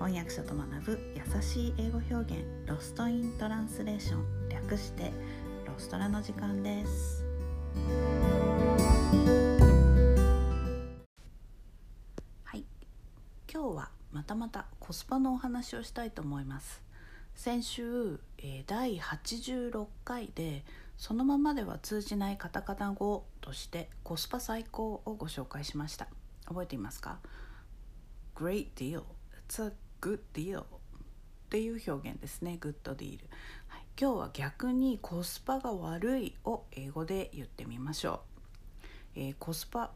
翻訳者と学ぶ優しい英語表現ロストイントランスレーション略してロストラの時間です。はい。今日はまたまたコスパのお話をしたいと思います。先週、えー、第86回でそのままでは通じないカタカナ語としてコスパ最高をご紹介しました。覚えていますか？Great deal. It's a good deal っていう表現ですね。good deal、はい、今日は逆にコスパが悪いを英語で言ってみましょう、えー、コスパ、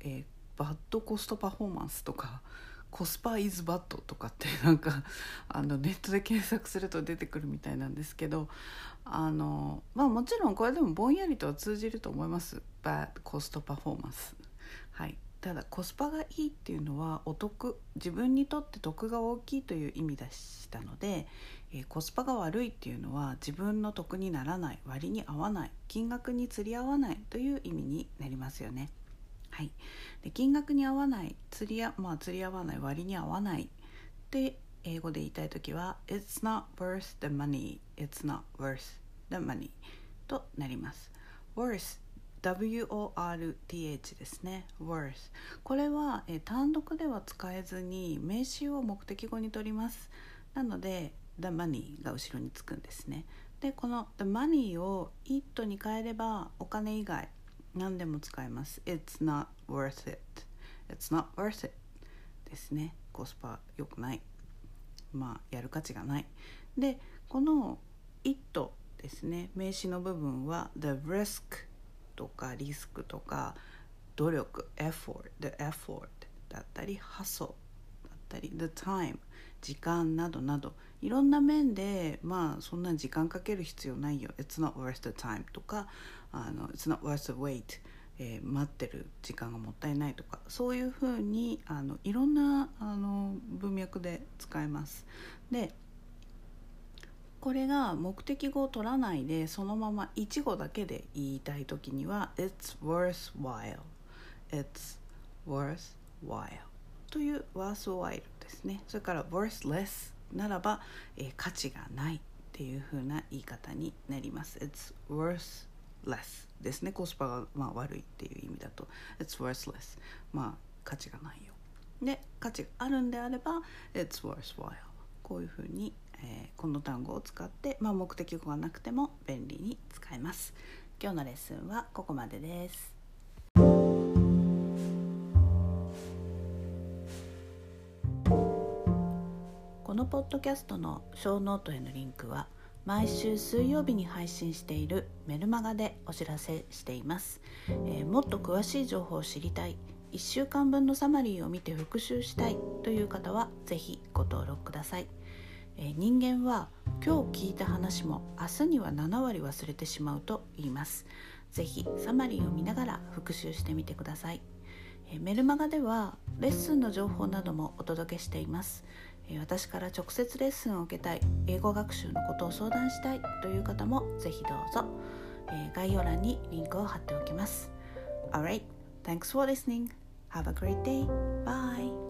えー、バッドコストパフォーマンスとかコスパイズバッドとかってなんか あのネットで検索すると出てくるみたいなんですけどあのまあもちろんこれでもぼんやりとは通じると思います。バッドコストパフォーマンス。はい。ただコスパがいいっていうのはお得自分にとって得が大きいという意味でしたので、えー、コスパが悪いっていうのは自分の得にならない割に合わない金額に釣り合わないという意味になりますよね。はい、で金額に合わない釣りや、まあ、釣り合わない割に合わないって英語で言いたい時は「It's not worth the money」「It's not worth the money」となります。worth WORTH ですね。worth これは、え単独では使えずに名詞を目的語に取ります。なので the money が後ろにつくんですね。でこの the money を it に変えればお金以外何でも使えます。It's not worth it it's not worth it ですね。コスパ良くない。まあやる価値がない。でこの it ですね。名詞の部分は the risk とかリスクとか努力 effort the effort だったり hustle だったり the time 時間などなどいろんな面でまあそんな時間かける必要ないよ It's not worth the time とかあの It's not worth the wait えー、待ってる時間がもったいないとかそういうふうにあのいろんなあの文脈で使えます。でこれが目的語を取らないでそのまま一語だけで言いたい時には It's worthwhile. It's worthwhile. という worthwhile ですね。それから worthless ならば、えー、価値がないっていう風な言い方になります。It's worthless ですね。コスパが、まあ、悪いっていう意味だと。It's worthless. まあ価値がないよ。で価値があるんであれば It's worthwhile こういうふうにえー、この単語を使って、まあ、目的語がなくても便利に使えます。今日のレッスンはここまでです。このポッドキャストのショーノートへのリンクは毎週水曜日に配信しているメルマガでお知らせしています、えー、もっと詳しい情報を知りたい1週間分のサマリーを見て復習したいという方は是非ご登録ください。え、人間は今日聞いた話も明日には7割忘れてしまうと言いますぜひサマリーを見ながら復習してみてください、え、メルマガではレッスンの情報などもお届けしています、私から直接レッスンを受けたい英語学習のことを相談したいという方もぜひどうぞ、え概要欄にリンクを貼っておきます Alright, thanks for listening. Have a great day. Bye.